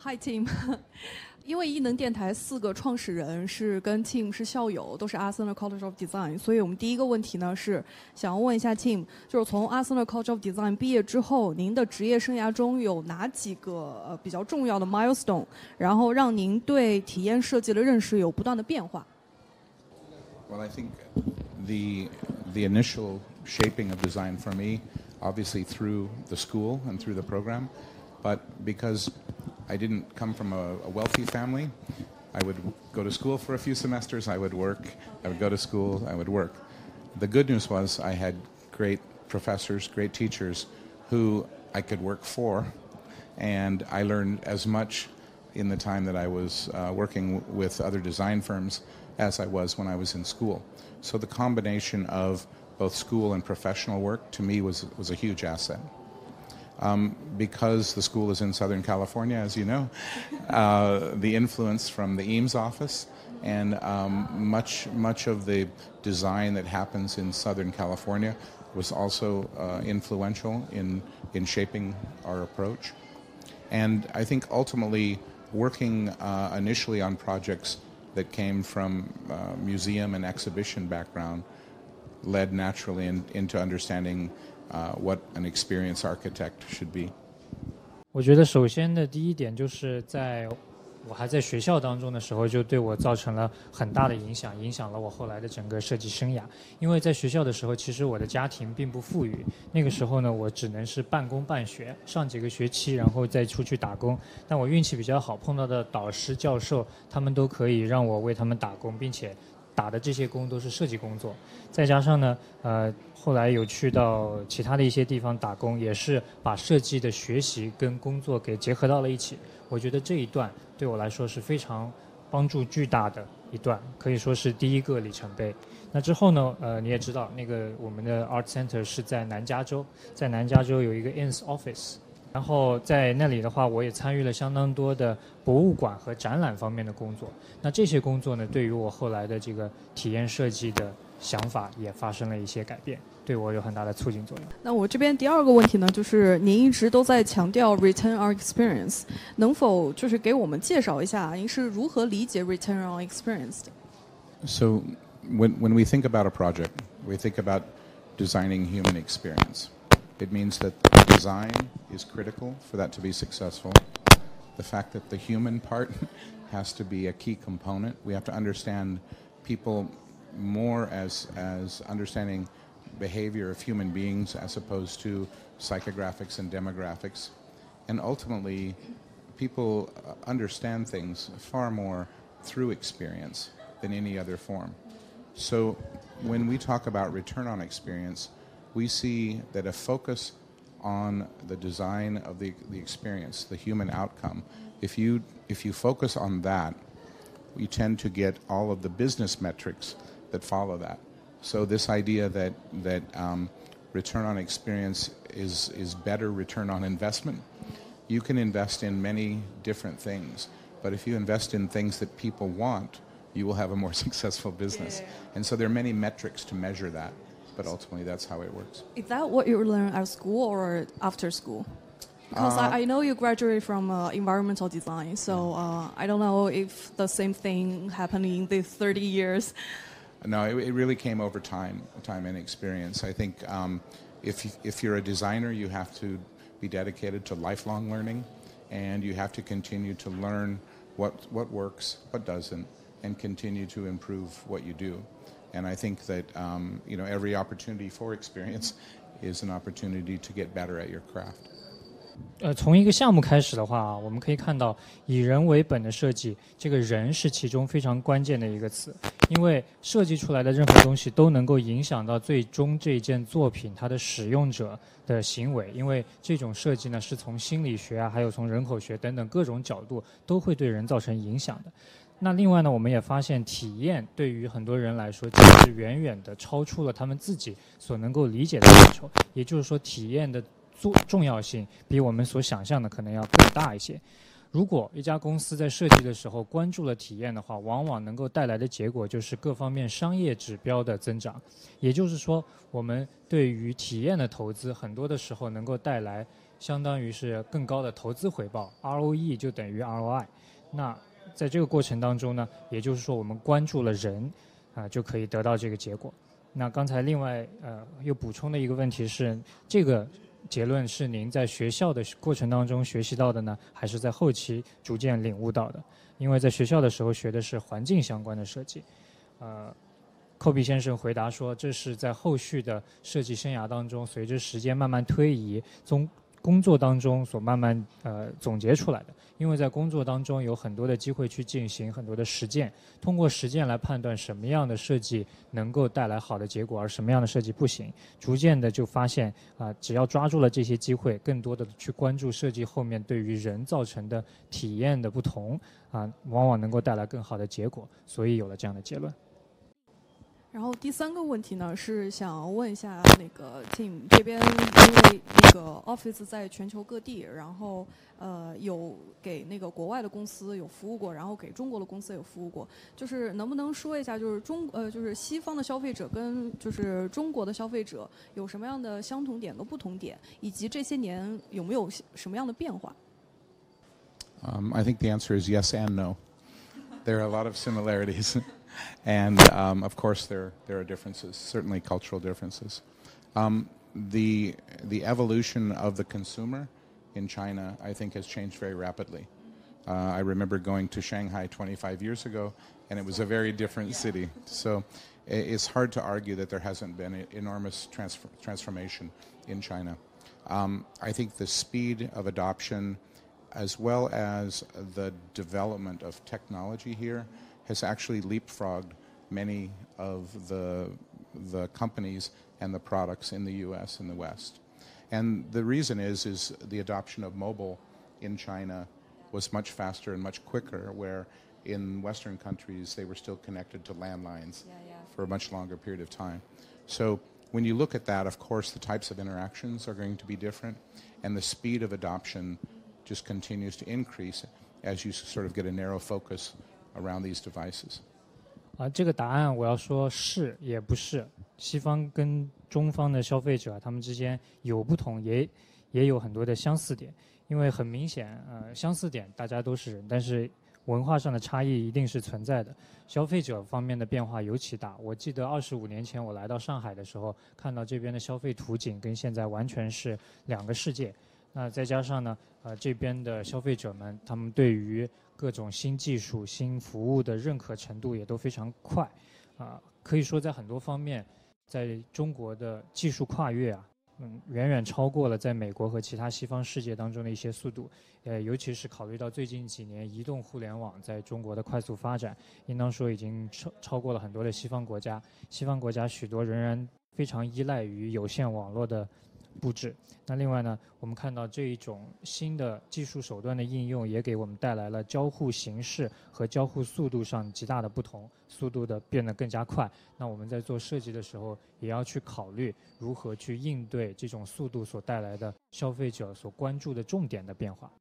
Hi Tim，因为异能电台四个创始人是跟 Tim 是校友，都是 Arsenal College of Design，所以我们第一个问题呢是想要问一下 Tim，就是从 Arsenal College of Design 毕业之后，您的职业生涯中有哪几个呃比较重要的 milestone，然后让您对体验设计的认识有不断的变化？Well, I think the the initial shaping of design for me, obviously through the school and through the program, but because I didn't come from a, a, wealthy family. I would go to school for a few semesters, I would work, I would go to school, I would work. The good news was I had great professors, great teachers who I could work for, and I learned as much in the time that I was uh, working with other design firms as I was when I was in school. So the combination of both school and professional work to me was, was a huge asset. Um, because the school is in Southern California, as you know, uh, the influence from the Eames office and um, much much of the design that happens in Southern California was also uh, influential in in shaping our approach. And I think ultimately working uh, initially on projects that came from uh, museum and exhibition background led naturally in, into understanding what an experienced architect should be. 我觉得首先的第一点就是在我还在学校当中的时候，就对我造成了很大的影响，影响了我后来的整个设计生涯。因为在学校的时候，其实我的家庭并不富裕，那个时候呢，我只能是半工半学，上几个学期，然后再出去打工。但我运气比较好，碰到的导师、教授，他们都可以让我为他们打工，并且。打的这些工都是设计工作，再加上呢，呃，后来有去到其他的一些地方打工，也是把设计的学习跟工作给结合到了一起。我觉得这一段对我来说是非常帮助巨大的一段，可以说是第一个里程碑。那之后呢，呃，你也知道，那个我们的 Art Center 是在南加州，在南加州有一个 Ins Office。然后在那里的话，我也参与了相当多的博物馆和展览方面的工作。那这些工作呢，对于我后来的这个体验设计的想法也发生了一些改变，对我有很大的促进作用。那我这边第二个问题呢，就是您一直都在强调 return on experience，能否就是给我们介绍一下您是如何理解 return on experience 的？So when when we think about a project, we think about designing human experience. It means that the design is critical for that to be successful. The fact that the human part has to be a key component. We have to understand people more as, as understanding behavior of human beings as opposed to psychographics and demographics. And ultimately, people uh, understand things far more through experience than any other form. So when we talk about return on experience, we see that a focus on the design of the, the experience, the human outcome, if you, if you focus on that, you tend to get all of the business metrics that follow that. So this idea that, that um, return on experience is, is better return on investment, you can invest in many different things. But if you invest in things that people want, you will have a more successful business. Yeah. And so there are many metrics to measure that but ultimately that's how it works. Is that what you learn at school or after school? Because uh, I, I, know you graduated from uh, environmental design, so uh, I don't know if the same thing happened in these 30 years. No, it, it really came over time, time and experience. I think um, if, if you're a designer, you have to be dedicated to lifelong learning, and you have to continue to learn what, what works, what doesn't, and continue to improve what you do. And I think that um, you know every opportunity for experience is an opportunity to get better at your craft. 呃，从一个项目开始的话，我们可以看到以人为本的设计，这个人是其中非常关键的一个词，因为设计出来的任何东西都能够影响到最终这件作品它的使用者的行为，因为这种设计呢是从心理学啊，还有从人口学等等各种角度都会对人造成影响的。那另外呢，我们也发现体验对于很多人来说，其实远远的超出了他们自己所能够理解的范畴。也就是说，体验的重重要性比我们所想象的可能要更大一些。如果一家公司在设计的时候关注了体验的话，往往能够带来的结果就是各方面商业指标的增长。也就是说，我们对于体验的投资，很多的时候能够带来。相当于是更高的投资回报，ROE 就等于 ROI。那在这个过程当中呢，也就是说我们关注了人，啊，就可以得到这个结果。那刚才另外呃又补充的一个问题是，这个结论是您在学校的过程当中学习到的呢，还是在后期逐渐领悟到的？因为在学校的时候学的是环境相关的设计，呃。寇比先生回答说：“这是在后续的设计生涯当中，随着时间慢慢推移，从工作当中所慢慢呃总结出来的。因为在工作当中有很多的机会去进行很多的实践，通过实践来判断什么样的设计能够带来好的结果，而什么样的设计不行。逐渐的就发现啊，只要抓住了这些机会，更多的去关注设计后面对于人造成的体验的不同啊，往往能够带来更好的结果。所以有了这样的结论。”然后第三个问题呢，是想问一下那个 Tim 这边，因为那个 Office 在全球各地，然后呃有给那个国外的公司有服务过，然后给中国的公司有服务过，就是能不能说一下，就是中呃就是西方的消费者跟就是中国的消费者有什么样的相同点和不同点，以及这些年有没有什么样的变化？Um, I think the answer is yes and no. There are a lot of similarities. and um, of course there there are differences, certainly cultural differences. Um, the the evolution of the consumer in China, I think, has changed very rapidly. Uh, I remember going to Shanghai 25 years ago, and it was a very different city. So it's hard to argue that there hasn't been an enormous transfer, transformation in China. Um, I think the speed of adoption, as well as the development of technology here, has actually leapfrogged many of the, the companies and the products in the U.S. and the West. And the reason is, is the adoption of mobile in China was much faster and much quicker, where in Western countries they were still connected to landlines yeah, yeah. for a much longer period of time. So when you look at that, of course, the types of interactions are going to be different, and the speed of adoption just continues to increase as you sort of get a narrow focus around these devices. 啊，这个答案我要说是也不是。西方跟中方的消费者，他们之间有不同，也也有很多的相似点。因为很明显，呃，相似点大家都是人，但是文化上的差异一定是存在的。消费者方面的变化尤其大。我记得二十五年前我来到上海的时候，看到这边的消费图景跟现在完全是两个世界。那再加上呢，呃，这边的消费者们，他们对于各种新技术、新服务的认可程度也都非常快，啊，可以说在很多方面，在中国的技术跨越啊，嗯，远远超过了在美国和其他西方世界当中的一些速度，呃，尤其是考虑到最近几年移动互联网在中国的快速发展，应当说已经超超过了很多的西方国家。西方国家许多仍然非常依赖于有线网络的。布置。那另外呢，我们看到这一种新的技术手段的应用，也给我们带来了交互形式和交互速度上极大的不同，速度的变得更加快。那我们在做设计的时候，也要去考虑如何去应对这种速度所带来的消费者所关注的重点的变化。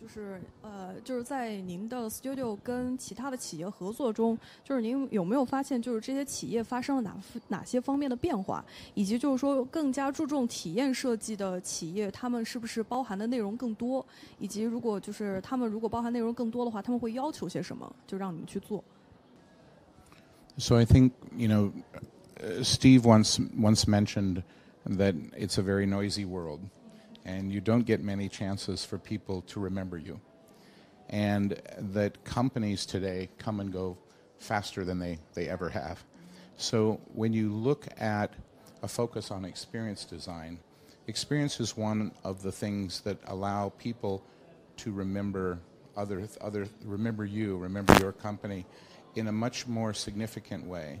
就是呃，就是在您的 studio 跟其他的企业合作中，就是您有没有发现，就是这些企业发生了哪哪些方面的变化，以及就是说更加注重体验设计的企业，他们是不是包含的内容更多，以及如果就是他们如果包含内容更多的话，他们会要求些什么，就让你们去做。So I think you know, Steve once once mentioned that it's a very noisy world. And you don't get many chances for people to remember you. And that companies today come and go faster than they, they ever have. So when you look at a focus on experience design, experience is one of the things that allow people to remember other, other remember you, remember your company in a much more significant way.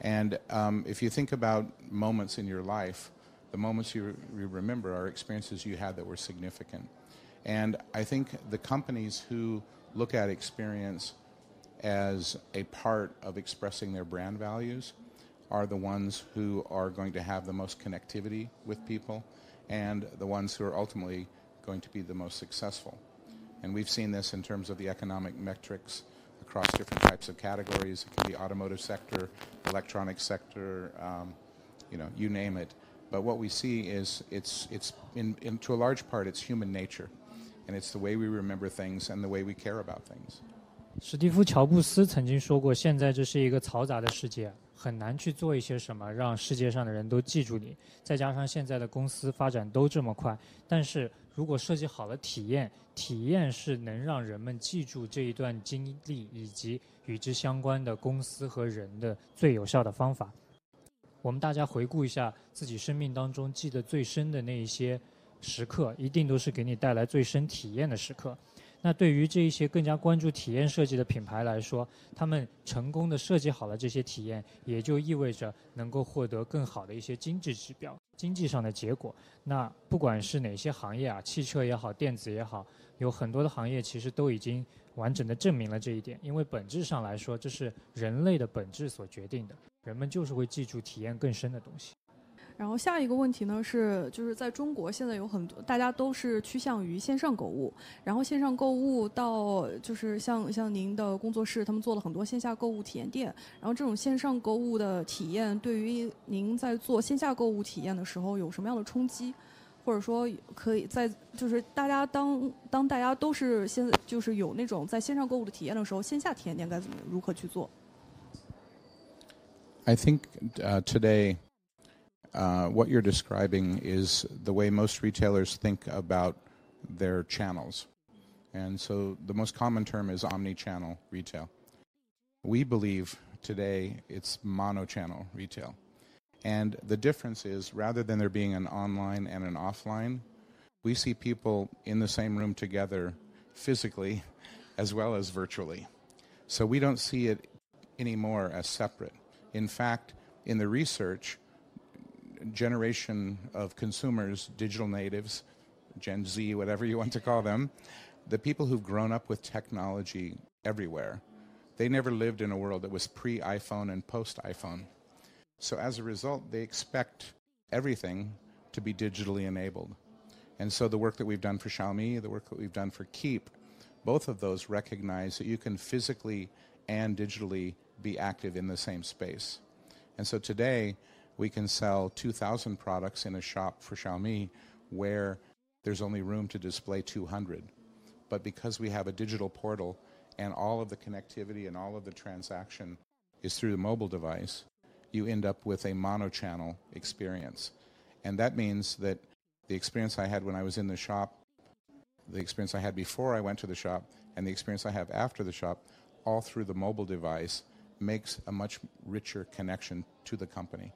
And um, if you think about moments in your life, the moments you, you remember are experiences you had that were significant. And I think the companies who look at experience as a part of expressing their brand values are the ones who are going to have the most connectivity with people and the ones who are ultimately going to be the most successful. And we've seen this in terms of the economic metrics across different types of categories. It can be automotive sector, electronic sector, um, you know, you name it But what we see is it's, it's in, in, to a large part, it's human nature. And it's the way we remember things and the way we care about things. 史蒂夫·乔布斯曾经说过：“现在这是一个嘈杂的世界，很难去做一些什么让世界上的人都记住你。再加上现在的公司发展都这么快，但是如果设计好了体验，体验是能让人们记住这一段经历以及与之相关的公司和人的最有效的方法。我们大家回顾一下自己生命当中记得最深的那一些时刻，一定都是给你带来最深体验的时刻。”那对于这一些更加关注体验设计的品牌来说，他们成功的设计好了这些体验，也就意味着能够获得更好的一些经济指标、经济上的结果。那不管是哪些行业啊，汽车也好，电子也好，有很多的行业其实都已经完整的证明了这一点。因为本质上来说，这是人类的本质所决定的，人们就是会记住体验更深的东西。然后下一个问题呢是，就是在中国现在有很多大家都是趋向于线上购物，然后线上购物到就是像像您的工作室，他们做了很多线下购物体验店，然后这种线上购物的体验对于您在做线下购物体验的时候有什么样的冲击，或者说可以在就是大家当当大家都是现在就是有那种在线上购物的体验的时候，线下体验店该怎么如何去做？？I think today. Uh, what you're describing is the way most retailers think about their channels. And so the most common term is omni-channel retail. We believe today it's mono-channel retail. And the difference is rather than there being an online and an offline, we see people in the same room together physically as well as virtually. So we don't see it anymore as separate. In fact, in the research, generation of consumers, digital natives, Gen Z, whatever you want to call them, the people who've grown up with technology everywhere, they never lived in a world that was pre iPhone and post iPhone. So as a result, they expect everything to be digitally enabled. And so the work that we've done for Xiaomi, the work that we've done for Keep, both of those recognize that you can physically and digitally be active in the same space. And so today, we can sell 2,000 products in a shop for Xiaomi where there's only room to display 200. But because we have a digital portal and all of the connectivity and all of the transaction is through the mobile device, you end up with a mono channel experience. And that means that the experience I had when I was in the shop, the experience I had before I went to the shop, and the experience I have after the shop, all through the mobile device, makes a much richer connection to the company.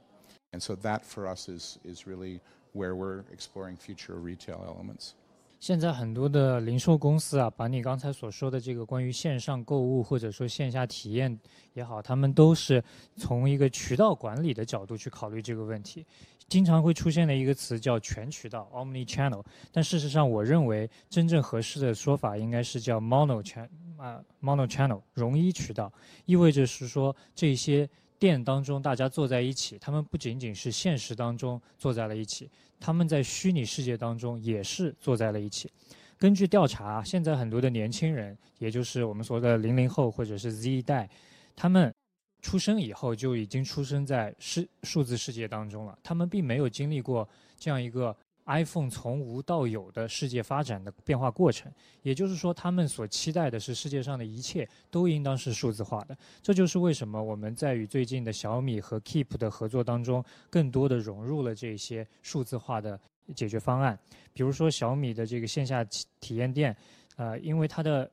And so that for us is is really where we're exploring future retail elements. 现在很多的零售公司啊，把你刚才所说的这个关于线上购物或者说线下体验也好，他们都是从一个渠道管理的角度去考虑这个问题。经常会出现的一个词叫全渠道 （omni-channel），但事实上，我认为真正合适的说法应该是叫 mono-channel 啊，mono-channel 容一渠道，意味着是说这些。店当中，大家坐在一起，他们不仅仅是现实当中坐在了一起，他们在虚拟世界当中也是坐在了一起。根据调查，现在很多的年轻人，也就是我们说的零零后或者是 Z 代，他们出生以后就已经出生在世数字世界当中了，他们并没有经历过这样一个。iPhone 从无到有的世界发展的变化过程，也就是说，他们所期待的是世界上的一切都应当是数字化的。这就是为什么我们在与最近的小米和 Keep 的合作当中，更多的融入了这些数字化的解决方案。比如说小米的这个线下体验店，呃，因为它的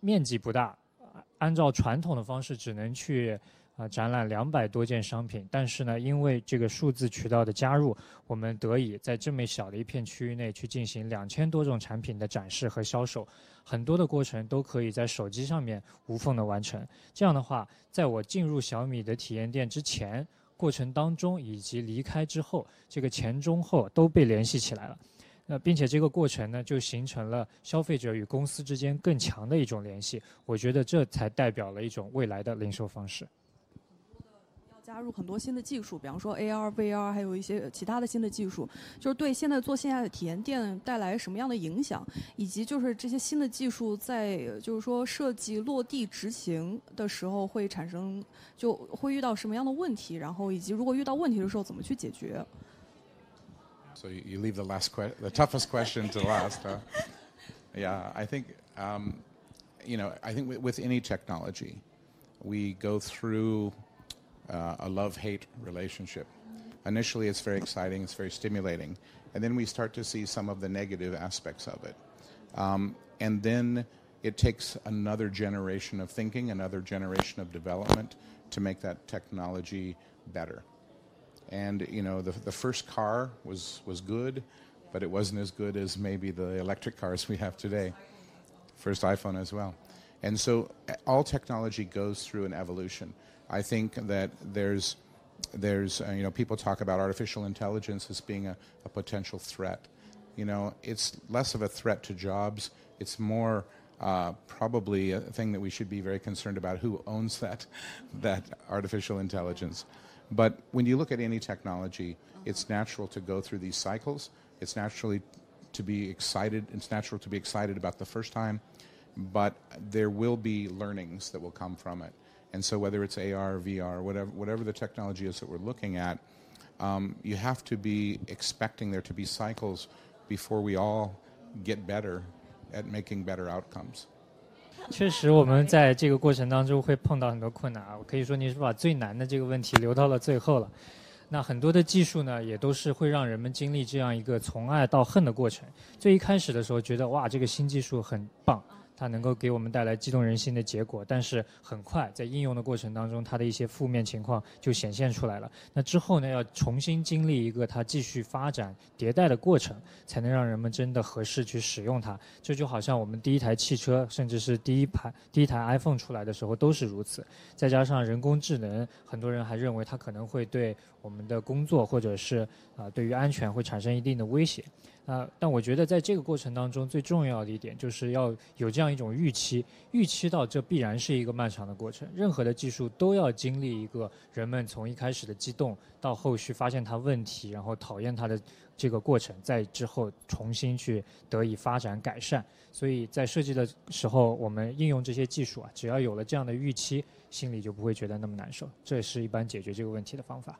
面积不大，按照传统的方式只能去。啊，展览两百多件商品，但是呢，因为这个数字渠道的加入，我们得以在这么小的一片区域内去进行两千多种产品的展示和销售，很多的过程都可以在手机上面无缝的完成。这样的话，在我进入小米的体验店之前、过程当中以及离开之后，这个前中后都被联系起来了。那并且这个过程呢，就形成了消费者与公司之间更强的一种联系。我觉得这才代表了一种未来的零售方式。加入很多新的技术，比方说 AR、VR，还有一些其他的新的技术，就是对现在做线下的体验店带来什么样的影响，以及就是这些新的技术在就是说设计落地执行的时候会产生，就会遇到什么样的问题，然后以及如果遇到问题的时候怎么去解决。So you leave the last que- the toughest question to last. Huh? Yeah, I think um, you know. I think with, with any technology, we go through uh, a love-hate relationship. Initially, it's very exciting, it's very stimulating, and then we start to see some of the negative aspects of it. Um, and then it takes another generation of thinking, another generation of development to make that technology better. And you know, the, the first car was, was good, but it wasn't as good as maybe the electric cars we have today. First iPhone as well. And so all technology goes through an evolution. I think that there's, there's uh, you know, people talk about artificial intelligence as being a, a potential threat. You know, it's less of a threat to jobs. It's more uh, probably a thing that we should be very concerned about who owns that, that artificial intelligence. But when you look at any technology, it's natural to go through these cycles. It's naturally to be excited. It's natural to be excited about the first time, but there will be learnings that will come from it. And so, whether it's AR, VR, whatever, whatever the technology is that we're looking at, um, you have to be expecting there to be cycles before we all get better at making better outcomes. 确实，我们在这个过程当中会碰到很多困难啊。我可以说，你是把最难的这个问题留到了最后了。那很多的技术呢，也都是会让人们经历这样一个从爱到恨的过程。最一开始的时候，觉得哇，这个新技术很棒。 它能够给我们带来激动人心的结果，但是很快在应用的过程当中，它的一些负面情况就显现出来了。那之后呢，要重新经历一个它继续发展迭代的过程，才能让人们真的合适去使用它。这就好像我们第一台汽车，甚至是第一排第一台 iPhone 出来的时候都是如此。再加上人工智能，很多人还认为它可能会对我们的工作或者是啊对于安全会产生一定的威胁。啊，但我觉得在这个过程当中，最重要的一点就是要有这样一种预期，预期到这必然是一个漫长的过程。任何的技术都要经历一个人们从一开始的激动，到后续发现它问题，然后讨厌它的这个过程，在之后重新去得以发展改善。所以在设计的时候，我们应用这些技术啊，只要有了这样的预期，心里就不会觉得那么难受。这是一般解决这个问题的方法。